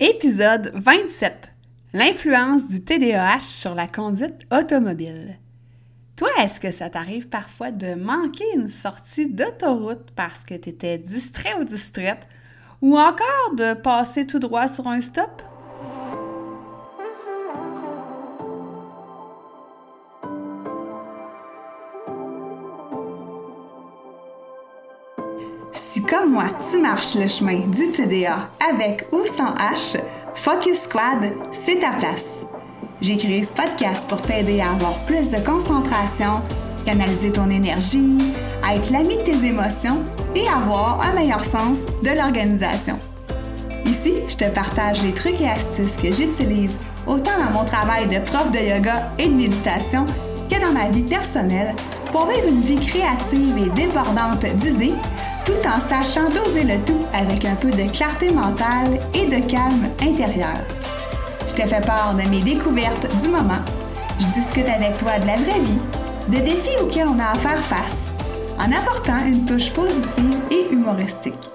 Épisode 27. L'influence du TDAH sur la conduite automobile. Toi, est-ce que ça t'arrive parfois de manquer une sortie d'autoroute parce que tu distrait ou distraite ou encore de passer tout droit sur un stop? Comme moi, tu marches le chemin du TDA avec ou sans H, Focus Squad, c'est ta place. J'ai créé ce podcast pour t'aider à avoir plus de concentration, canaliser ton énergie, à être l'ami de tes émotions et avoir un meilleur sens de l'organisation. Ici, je te partage les trucs et astuces que j'utilise autant dans mon travail de prof de yoga et de méditation que dans ma vie personnelle pour vivre une vie créative et débordante d'idées tout en sachant doser le tout avec un peu de clarté mentale et de calme intérieur. Je te fais part de mes découvertes du moment. Je discute avec toi de la vraie vie, de défis auxquels on a à faire face, en apportant une touche positive et humoristique.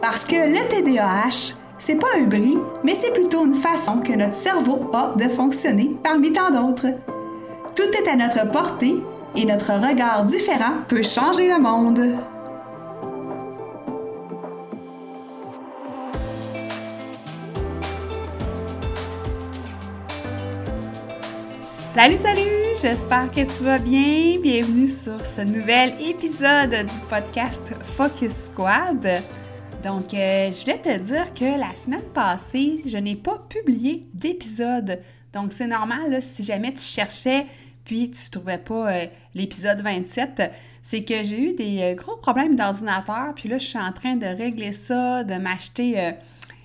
Parce que le TDAH, c'est pas un bris, mais c'est plutôt une façon que notre cerveau a de fonctionner parmi tant d'autres. Tout est à notre portée et notre regard différent peut changer le monde. Salut, salut! J'espère que tu vas bien. Bienvenue sur ce nouvel épisode du podcast Focus Squad. Donc, euh, je voulais te dire que la semaine passée, je n'ai pas publié d'épisode. Donc, c'est normal si jamais tu cherchais puis tu ne trouvais pas euh, l'épisode 27, c'est que j'ai eu des euh, gros problèmes d'ordinateur. Puis là, je suis en train de régler ça, de m'acheter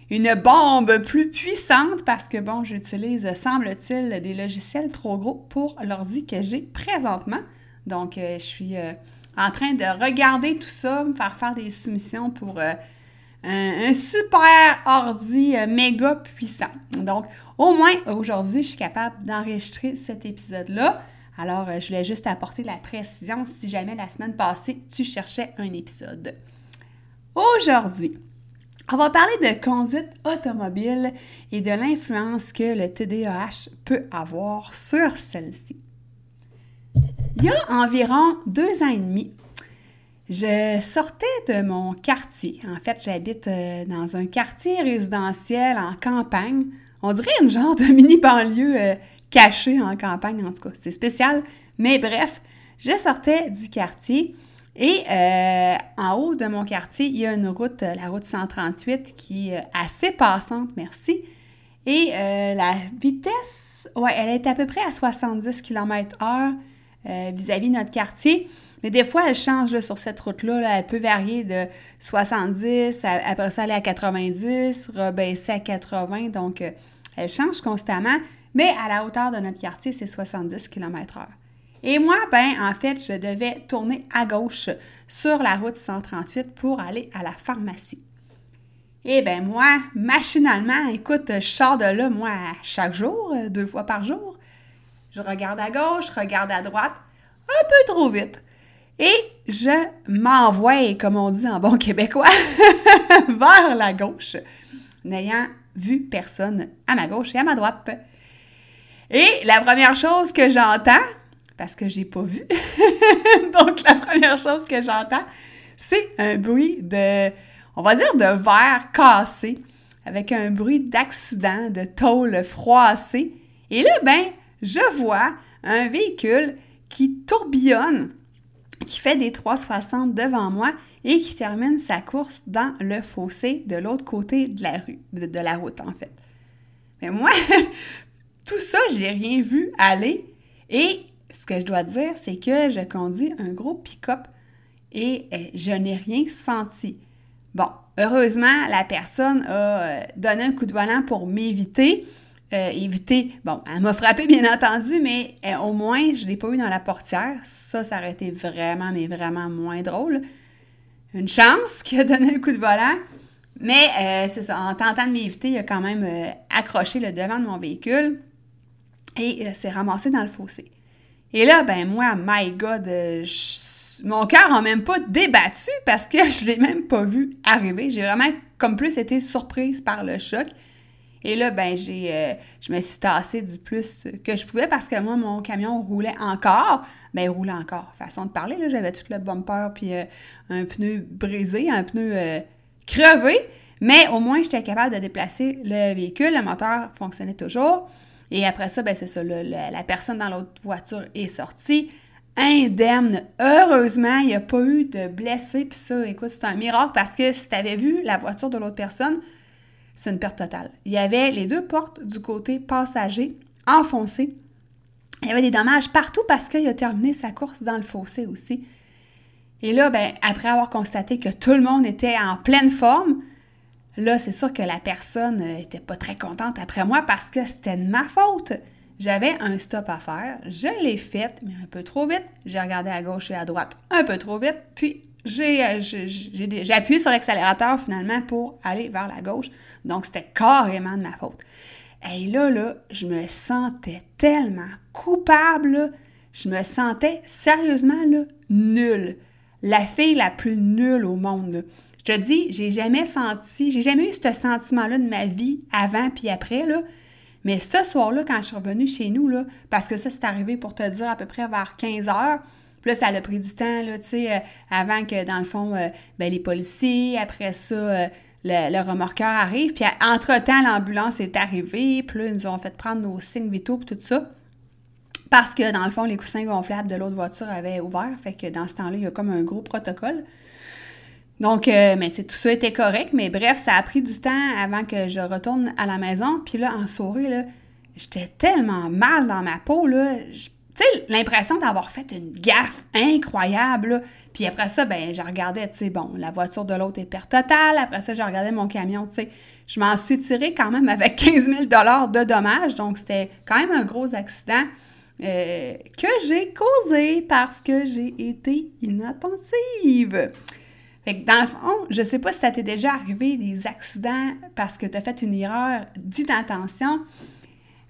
une bombe plus puissante parce que, bon, j'utilise, semble-t-il, des logiciels trop gros pour l'ordi que j'ai présentement. Donc, euh, je suis euh, en train de regarder tout ça, me faire faire des soumissions pour euh, un, super ordi méga puissant. Donc, au moins, aujourd'hui, je suis capable d'enregistrer cet épisode-là. Alors, je voulais juste apporter la précision si jamais la semaine passée, tu cherchais un épisode. Aujourd'hui, on va parler de conduite automobile et de l'influence que le TDAH peut avoir sur celle-ci. Il y a environ deux ans et demi, je sortais de mon quartier. En fait, j'habite euh, dans un quartier résidentiel en campagne. On dirait une genre de mini banlieue euh, cachée en campagne, en tout cas. C'est spécial. Mais bref, je sortais du quartier et euh, en haut de mon quartier, il y a une route, euh, la route 138, qui est assez passante, merci. Et euh, la vitesse, ouais, elle est à peu près à 70 km/h vis-à-vis de notre quartier. Mais des fois, elle change sur cette route-là. elle peut varier de 70, après ça aller à 90, rebaisser à 80. Donc, elle change constamment. Mais à la hauteur de notre quartier, c'est 70 km/h. Et moi, ben, en fait, je devais tourner à gauche sur la route 138 pour aller à la pharmacie. Et ben moi, machinalement, écoute, je sors de là, moi, chaque jour, euh, deux fois par jour. Je regarde à gauche, regarde à droite, un peu trop vite. Et je m'envoie, comme on dit en bon québécois, vers la gauche, n'ayant vu personne à ma gauche et à ma droite. Et la première chose que j'entends, parce que j'ai pas vu. Donc, la première chose que j'entends, c'est un bruit de, on va dire, de verre cassé, avec un bruit d'accident, de tôle froissée. Et là, ben, je vois un véhicule qui tourbillonne, qui fait des 360 devant moi et qui termine sa course dans le fossé de l'autre côté de la rue, de, de la route en fait. Mais moi, tout ça, j'ai rien vu aller et ce que je dois dire, c'est que je conduis un gros pick-up et euh, je n'ai rien senti. Bon, heureusement, la personne a euh, donné un coup de volant pour m'éviter. Euh, éviter, bon, elle m'a frappé bien entendu, mais au moins, je ne l'ai pas eu dans la portière. Ça, ça aurait été vraiment, mais vraiment moins drôle. Une chance qu'il a donné un coup de volant. Mais c'est ça, en tentant de m'éviter, il a quand même accroché le devant de mon véhicule et s'est ramassé dans le fossé. Et là, ben moi, my God, euh, mon cœur n'a même pas débattu parce que je l'ai même pas vu arriver. J'ai vraiment, comme plus, été surprise par le choc. Et là, ben, j'ai, euh, je me suis tassée du plus que je pouvais parce que moi, mon camion roulait encore. Ben, il roulait encore. Façon de parler, là, j'avais tout le bumper puis euh, un pneu brisé, un pneu crevé. Mais au moins, j'étais capable de déplacer le véhicule. Le moteur fonctionnait toujours. Et après ça, ben, c'est ça, la personne dans l'autre voiture est sortie indemne. Heureusement, il n'y a pas eu de blessés. Puis ça, écoute, c'est un miracle parce que si tu avais vu la voiture de l'autre personne, c'est une perte totale. Il y avait les deux portes du côté passager enfoncées. Il y avait des dommages partout parce qu'il a terminé sa course dans le fossé aussi. Et là, ben, après avoir constaté que tout le monde était en pleine forme, là, c'est sûr que la personne n'était pas très contente après moi parce que c'était de ma faute. J'avais un stop à faire, je l'ai fait, mais un peu trop vite. J'ai regardé à gauche et à droite un peu trop vite, puis j'ai, euh, appuyé sur l'accélérateur finalement pour aller vers la gauche. Donc, c'était carrément de ma faute. Et là, là, je me sentais tellement coupable, je me sentais sérieusement nulle. La fille la plus nulle au monde. Je te dis, j'ai jamais senti, j'ai jamais eu ce sentiment-là de ma vie avant puis après, là. Mais ce soir-là, quand je suis revenue chez nous, là, parce que ça, c'est arrivé pour te dire à peu près vers 15 heures, puis là, ça a pris du temps, là, tu sais, euh, avant que, dans le fond, euh, ben, les policiers, après ça, euh, le, remorqueur arrive. Puis, entre-temps, l'ambulance est arrivée. Puis ils nous ont fait prendre nos signes vitaux, puis tout ça. Parce que, dans le fond, les coussins gonflables de l'autre voiture avaient ouvert. Fait que, dans ce temps-là, il y a comme un gros protocole. Donc, euh, mais tout ça était correct, mais bref, ça a pris du temps avant que je retourne à la maison. Puis là, en soirée, j'étais tellement mal dans ma peau, là. Tu sais, l'impression d'avoir fait une gaffe incroyable, Puis après ça, ben, je regardais, tu sais, bon, la voiture de l'autre est perte totale. Après ça, je regardais mon camion, tu sais. Je m'en suis tirée quand même avec 15 000 de dommages. Donc, c'était quand même un gros accident euh, que j'ai causé parce que j'ai été inattentive. Fait que dans le fond, je sais pas si ça t'est déjà arrivé des accidents parce que tu as fait une erreur d'inattention,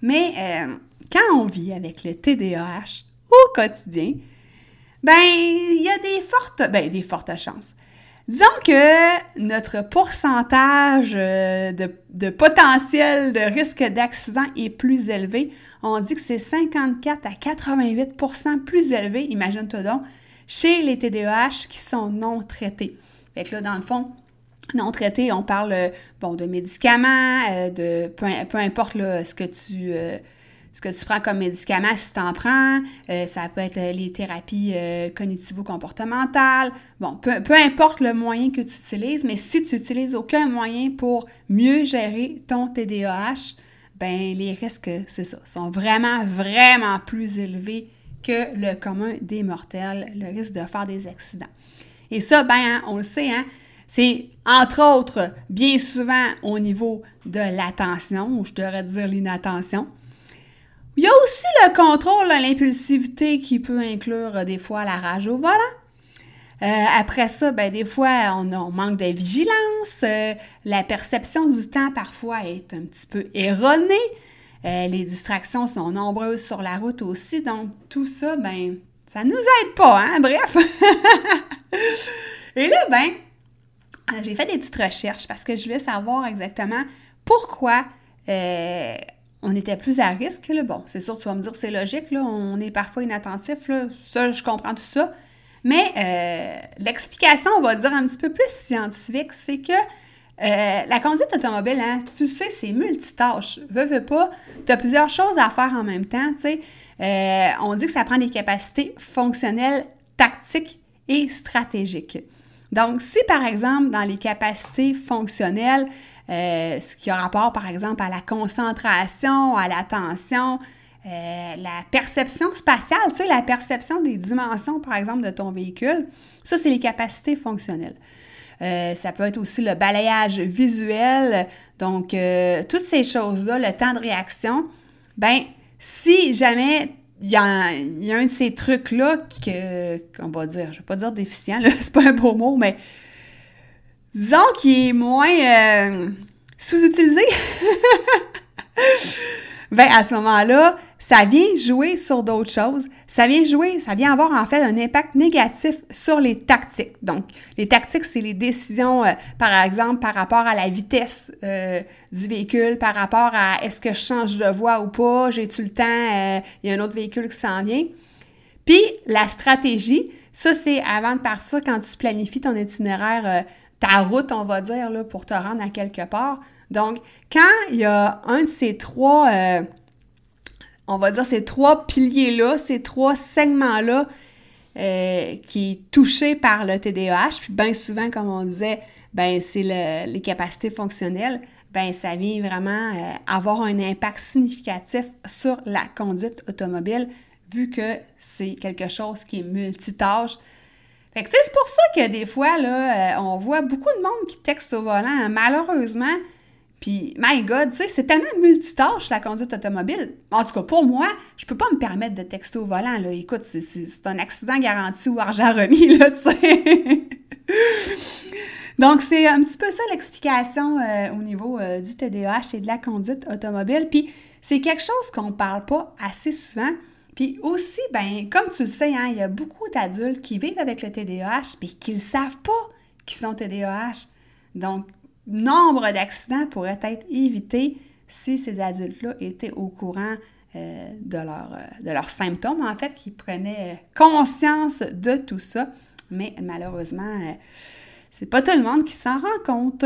mais euh, quand on vit avec le TDAH au quotidien, ben, il y a des fortes, ben, des fortes chances. Disons que notre pourcentage euh, de, de potentiel de risque d'accident est plus élevé. On dit que c'est 54 à 88% plus élevé, imagine-toi donc, chez les TDAH qui sont non traités. Fait que là, dans le fond, non traité, on parle euh, bon, de médicaments, euh, de peu, importe ce que tu euh, ce que tu prends comme médicament, si tu en prends, ça peut être les thérapies cognitivo-comportementales. Bon, peu, peu, importe le moyen que tu utilises, mais si tu n'utilises aucun moyen pour mieux gérer ton TDAH, ben les risques, c'est ça, sont vraiment, vraiment plus élevés que le commun des mortels, le risque de faire des accidents. Et ça, ben, hein, on le sait, hein, c'est entre autres bien souvent au niveau de l'attention, ou je devrais dire l'inattention. Il y a aussi le contrôle l'impulsivité qui peut inclure euh, des fois la rage au volant. Euh, après ça, ben, des fois, on, manque de vigilance. Euh, la perception du temps, parfois, est un petit peu erronée. les distractions sont nombreuses sur la route aussi. Donc, tout ça, ben, ça nous aide pas, hein? Bref. Et là, ben, j'ai fait des petites recherches parce que je voulais savoir exactement pourquoi euh, on était plus à risque. Là. Bon, c'est sûr, tu vas me dire, c'est logique, là, on est parfois inattentif, là. ça, je comprends tout ça. Mais euh, l'explication, on va dire un petit peu plus scientifique, c'est que euh, la conduite automobile, hein, tu sais, c'est multitâche. Veux, veux pas, tu as plusieurs choses à faire en même temps, tu sais. Euh, on dit que ça prend des capacités fonctionnelles, tactiques et stratégiques. Donc, si par exemple, dans les capacités fonctionnelles, euh, ce qui a rapport par exemple à la concentration, à l'attention, euh, la perception spatiale, tu sais, la perception des dimensions par exemple de ton véhicule, ça c'est les capacités fonctionnelles. ça peut être aussi le balayage visuel, donc toutes ces choses-là, le temps de réaction, ben si jamais il y, a un, de ces trucs-là que, qu'on va dire, je vais pas dire déficient, c'est pas un beau mot, mais disons qu'il est moins euh, sous-utilisé, ben à ce moment-là, ça vient jouer sur d'autres choses. Ça vient jouer, ça vient avoir en fait un impact négatif sur les tactiques. Donc, les tactiques, c'est les décisions, euh, par exemple, par rapport à la vitesse euh, du véhicule, par rapport à est-ce que je change de voie ou pas, j'ai-tu le temps, euh, il y a un autre véhicule qui s'en vient. Puis, la stratégie, ça, c'est avant de partir, quand tu planifies ton itinéraire, ta route, on va dire, là, pour te rendre à quelque part. Donc, quand il y a un de ces trois, on va dire ces trois piliers-là, ces trois segments-là euh, qui est touché par le TDAH, puis bien souvent, comme on disait, ben c'est les capacités fonctionnelles, ben ça vient vraiment euh, avoir un impact significatif sur la conduite automobile, vu que c'est quelque chose qui est multitâche. Fait que c'est pour ça que des fois, là, on voit beaucoup de monde qui texte au volant. Malheureusement, puis, my God, tu sais, c'est tellement multitâche la conduite automobile. En tout cas, pour moi, je peux pas me permettre de texter au volant, là. Écoute, c'est un accident garanti ou argent remis, là, tu sais. Donc, c'est un petit peu ça l'explication euh, au niveau euh, du TDAH et de la conduite automobile. Puis, c'est quelque chose qu'on parle pas assez souvent. Puis aussi, ben, comme tu le sais, hein, il y a beaucoup d'adultes qui vivent avec le TDAH et qui ne savent pas qu'ils sont TDAH. Donc, nombre d'accidents pourraient être évités si ces adultes-là étaient au courant euh, de, euh, de leurs symptômes, en fait, qu'ils prenaient conscience de tout ça. Mais malheureusement, euh, c'est pas tout le monde qui s'en rend compte.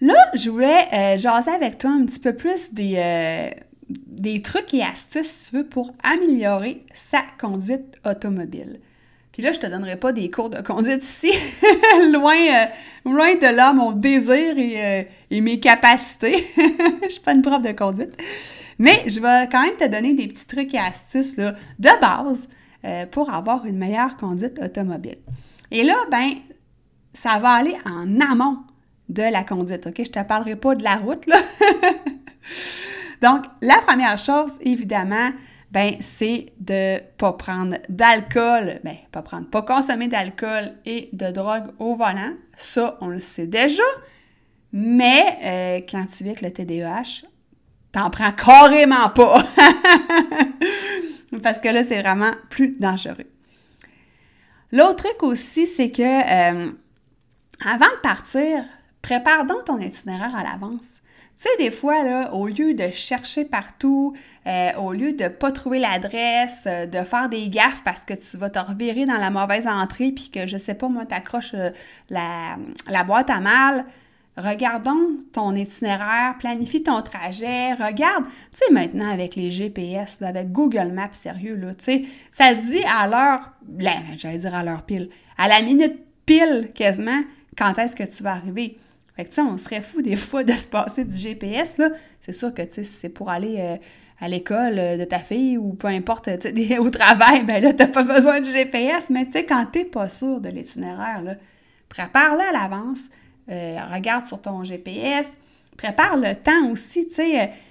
Là, je voulais jaser avec toi un petit peu plus des, des trucs et astuces, si tu veux, pour améliorer sa conduite automobile. Puis là, je te donnerai pas des cours de conduite ici, loin, euh, loin de là mon désir et, euh, mes capacités. je suis pas une prof de conduite. Mais je vais quand même te donner des petits trucs et astuces là, de base euh, pour avoir une meilleure conduite automobile. Et là, ben, ça va aller en amont de la conduite, OK? Je te parlerai pas de la route. Donc, la première chose, évidemment, ben c'est de pas prendre d'alcool, ben pas prendre, pas consommer d'alcool et de drogue au volant. Ça, on le sait déjà. Mais euh, quand tu vis avec le TDAH, t'en prends carrément pas. Parce que là, c'est vraiment plus dangereux. L'autre truc aussi, c'est que euh, avant de partir, prépare donc ton itinéraire à l'avance. Tu sais, des fois, là, au lieu de chercher partout, euh, au lieu de pas trouver l'adresse, euh, de faire des gaffes parce que tu vas te revirer dans la mauvaise entrée puis que, je sais pas, moi, t'accroches euh, la, boîte à mal, regardons ton itinéraire, planifie ton trajet, regarde, tu sais, maintenant avec les GPS, avec Google Maps, sérieux, là, tu sais, ça dit à l'heure, j'allais dire à l'heure pile, à la minute pile quasiment, quand est-ce que tu vas arriver. Fait on serait fou des fois de se passer du GPS, là. C'est sûr que, tu c'est pour aller euh, à l'école euh, de ta fille ou peu importe, au travail, ben là, t'as pas besoin de GPS. Mais, tu sais, quand t'es pas sûr de l'itinéraire, prépare-le à l'avance. Euh, regarde sur ton GPS. Prépare le temps aussi,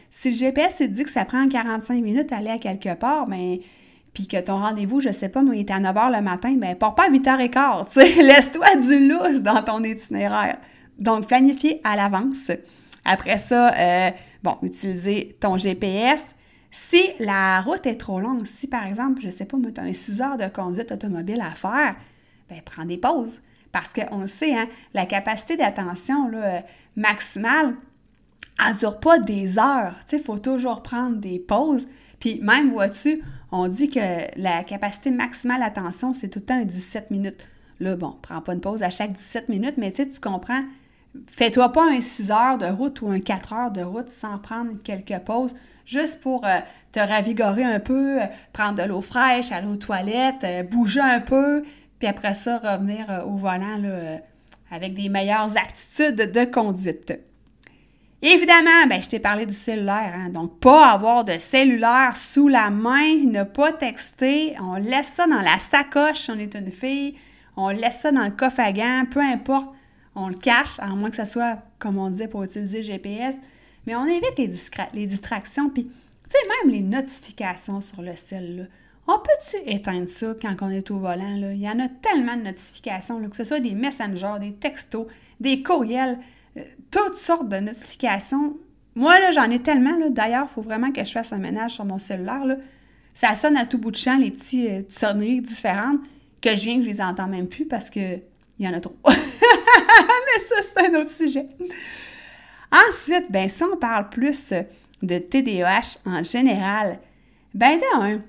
si le GPS te dit que ça prend 45 minutes à aller à quelque part, ben puis que ton rendez-vous, je sais pas, moi, il est à 9 h le matin, ben pars pas à 8 h 15, tu sais. Laisse-toi du lousse dans ton itinéraire. Donc, planifier à l'avance. Après ça, euh, bon, utiliser ton GPS. Si la route est trop longue, si par exemple, je ne sais pas, tu as 6 heures de conduite automobile à faire, ben prends des pauses. Parce qu'on le sait, hein, la capacité d'attention maximale, elle ne dure pas des heures. il faut toujours prendre des pauses. Puis même, vois-tu, on dit que la capacité maximale d'attention, c'est tout le temps 17 minutes. Là, bon, prends pas une pause à chaque 17 minutes, mais tu comprends, Fais-toi pas un 6 heures de route ou un 4 heures de route sans prendre quelques pauses, juste pour euh, te ravigorer un peu, euh, prendre de l'eau fraîche, aller aux toilettes, euh, bouger un peu, puis après ça, revenir au volant avec des meilleures aptitudes de conduite. Évidemment, ben, je t'ai parlé du cellulaire, hein, donc pas avoir de cellulaire sous la main, ne pas texter, on laisse ça dans la sacoche si on est une fille, on laisse ça dans le coffre à gants, peu importe on le cache, à moins que ce soit, comme on disait, pour utiliser le GPS, mais on évite les, distractions, puis, tu sais, même les notifications sur le cell, On peut-tu éteindre ça quand on est au volant? Là? Il y en a tellement de notifications, que ce soit des messengers, des textos, des courriels, euh, toutes sortes de notifications. moi, là, j'en ai tellement. Là. D'ailleurs, il faut vraiment que je fasse un ménage sur mon cellulaire. Là. Ça sonne à tout bout de champ, les euh, petites sonneries différentes, que je viens que je les entends même plus parce que il y en a trop. Mais ça, c'est un autre sujet. Ensuite, ben, si on parle plus de TDAH en général, ben, d'un,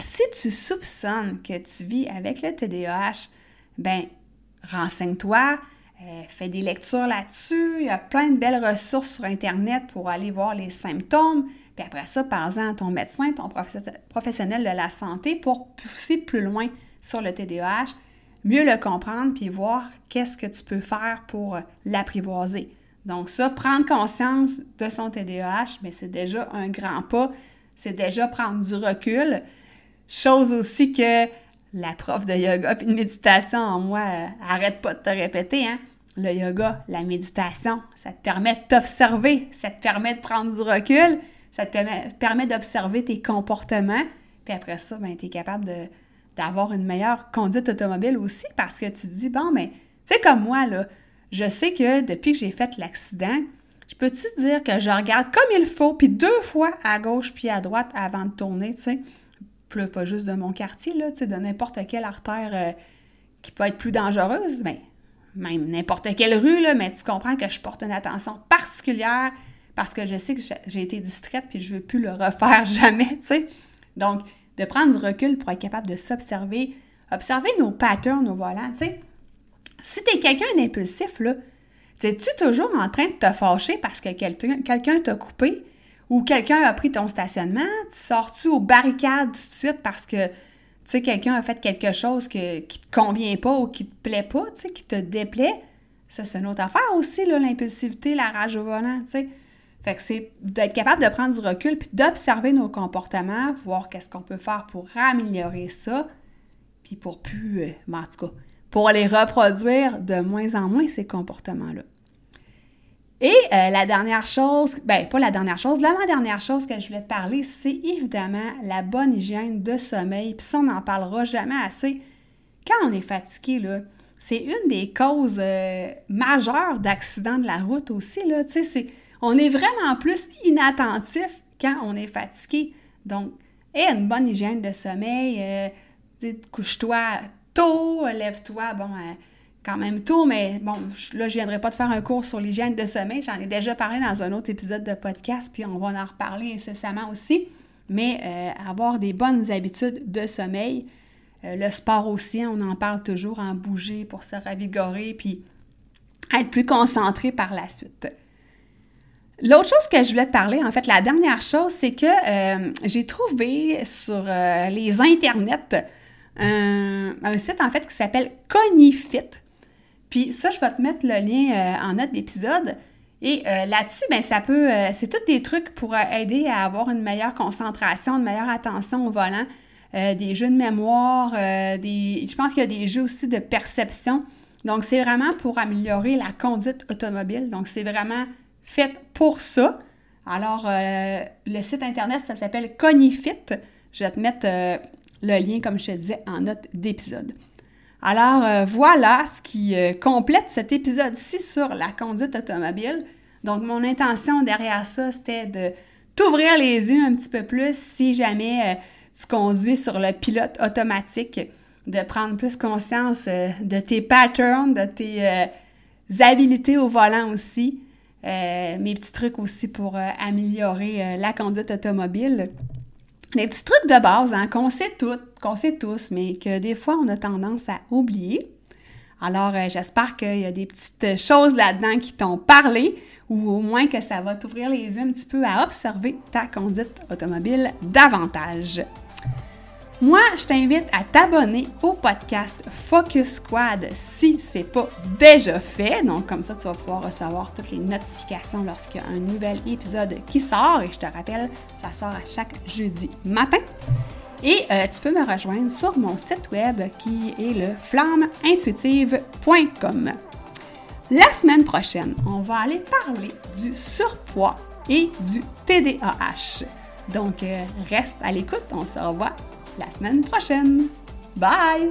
si tu soupçonnes que tu vis avec le TDAH, ben, renseigne-toi, euh, fais des lectures là-dessus. Il y a plein de belles ressources sur Internet pour aller voir les symptômes. Puis après ça, parle-en à ton médecin, ton professionnel de la santé pour pousser plus loin sur le TDAH, mieux le comprendre, puis voir qu'est-ce que tu peux faire pour l'apprivoiser. Donc ça, prendre conscience de son TDAH, mais c'est déjà un grand pas. C'est déjà prendre du recul. Chose aussi que la prof de yoga et de méditation en moi euh, arrête pas de te répéter, hein? Le yoga, la méditation, ça te permet de t'observer, ça te permet de prendre du recul, ça te permet, d'observer tes comportements, puis après ça, ben, tu es capable d'avoir une meilleure conduite automobile aussi parce que tu te dis, bon, mais tu sais, comme moi, là, je sais que depuis que j'ai fait l'accident, je peux-tu dire que je regarde comme il faut, puis deux fois à gauche puis à droite avant de tourner, tu sais? pas juste de mon quartier, là, de n'importe quelle artère euh, qui peut être plus dangereuse, mais ben, même n'importe quelle rue, là, mais tu comprends que je porte une attention particulière parce que je sais que j'ai été distraite puis je veux plus le refaire jamais, tu sais? Donc, de prendre du recul pour être capable de s'observer, observer nos patterns au volant, tu sais. Si tu es quelqu'un d'impulsif, là, es-tu toujours en train de te fâcher parce que quelqu'un t'a coupé? ou quelqu'un a pris ton stationnement, tu sors-tu aux barricades tout de suite parce que, tu quelqu'un a fait quelque chose que, qui te convient pas ou qui te plaît pas, qui te déplaît? Ça, c'est une autre affaire aussi, l'impulsivité, la rage au volant, tu. Fait que c'est d'être capable de prendre du recul puis d'observer nos comportements, voir qu'est-ce qu'on peut faire pour améliorer ça, puis pour plus, euh, ben, en tout cas, pour les reproduire de moins en moins, ces comportements-là. Et euh, la dernière chose, ben pas la dernière chose, l'avant-dernière chose que je voulais te parler, c'est évidemment la bonne hygiène de sommeil. Puis ça, on n'en parlera jamais assez. Quand on est fatigué, là, c'est une des causes euh, majeures d'accidents de la route aussi. Là, c'est, on est vraiment plus inattentif quand on est fatigué. Donc, et une bonne hygiène de sommeil, euh, couche-toi tôt, lève-toi, bon, quand même tôt, mais bon, là, je ne viendrai pas de faire un cours sur l'hygiène de sommeil. J'en ai déjà parlé dans un autre épisode de podcast, puis on va en reparler incessamment aussi. Mais euh, avoir des bonnes habitudes de sommeil, euh, le sport aussi, on en parle toujours, en bouger pour se ravigorer, puis être plus concentré par la suite. L'autre chose que je voulais te parler, en fait, la dernière chose, c'est que euh, j'ai trouvé sur les internets un, site, en fait, qui s'appelle Conifit. Puis ça, je vais te mettre le lien euh, en note d'épisode. Et euh, là-dessus, ben ça peut, euh, c'est tous des trucs pour aider à avoir une meilleure concentration, une meilleure attention au volant, des jeux de mémoire, des, je pense qu'il y a des jeux aussi de perception. Donc c'est vraiment pour améliorer la conduite automobile. Donc c'est vraiment fait pour ça. Alors le site internet, ça s'appelle Conifit. Je vais te mettre le lien, comme je te disais, en note d'épisode. Alors euh, voilà ce qui euh, complète cet épisode-ci sur la conduite automobile. Donc mon intention derrière ça, c'était de t'ouvrir les yeux un petit peu plus si jamais euh, tu conduis sur le pilote automatique, de prendre plus conscience de tes patterns, de tes habilités au volant aussi, mes petits trucs aussi pour améliorer la conduite automobile. Les petits trucs de base hein, qu'on sait toutes, qu'on sait tous, mais que des fois on a tendance à oublier. Alors, euh, j'espère qu'il y a des petites choses là-dedans qui t'ont parlé ou au moins que ça va t'ouvrir les yeux un petit peu à observer ta conduite automobile davantage. Moi, je t'invite à t'abonner au podcast Focus Squad si ce n'est pas déjà fait. Donc, comme ça, tu vas pouvoir recevoir toutes les notifications lorsqu'il y a un nouvel épisode qui sort. Et je te rappelle, ça sort à chaque jeudi matin. Et euh, tu peux me rejoindre sur mon site web qui est le flammeintuitive.com. La semaine prochaine, on va aller parler du surpoids et du TDAH. Donc, euh, reste à l'écoute, on se revoit la semaine prochaine. Bye!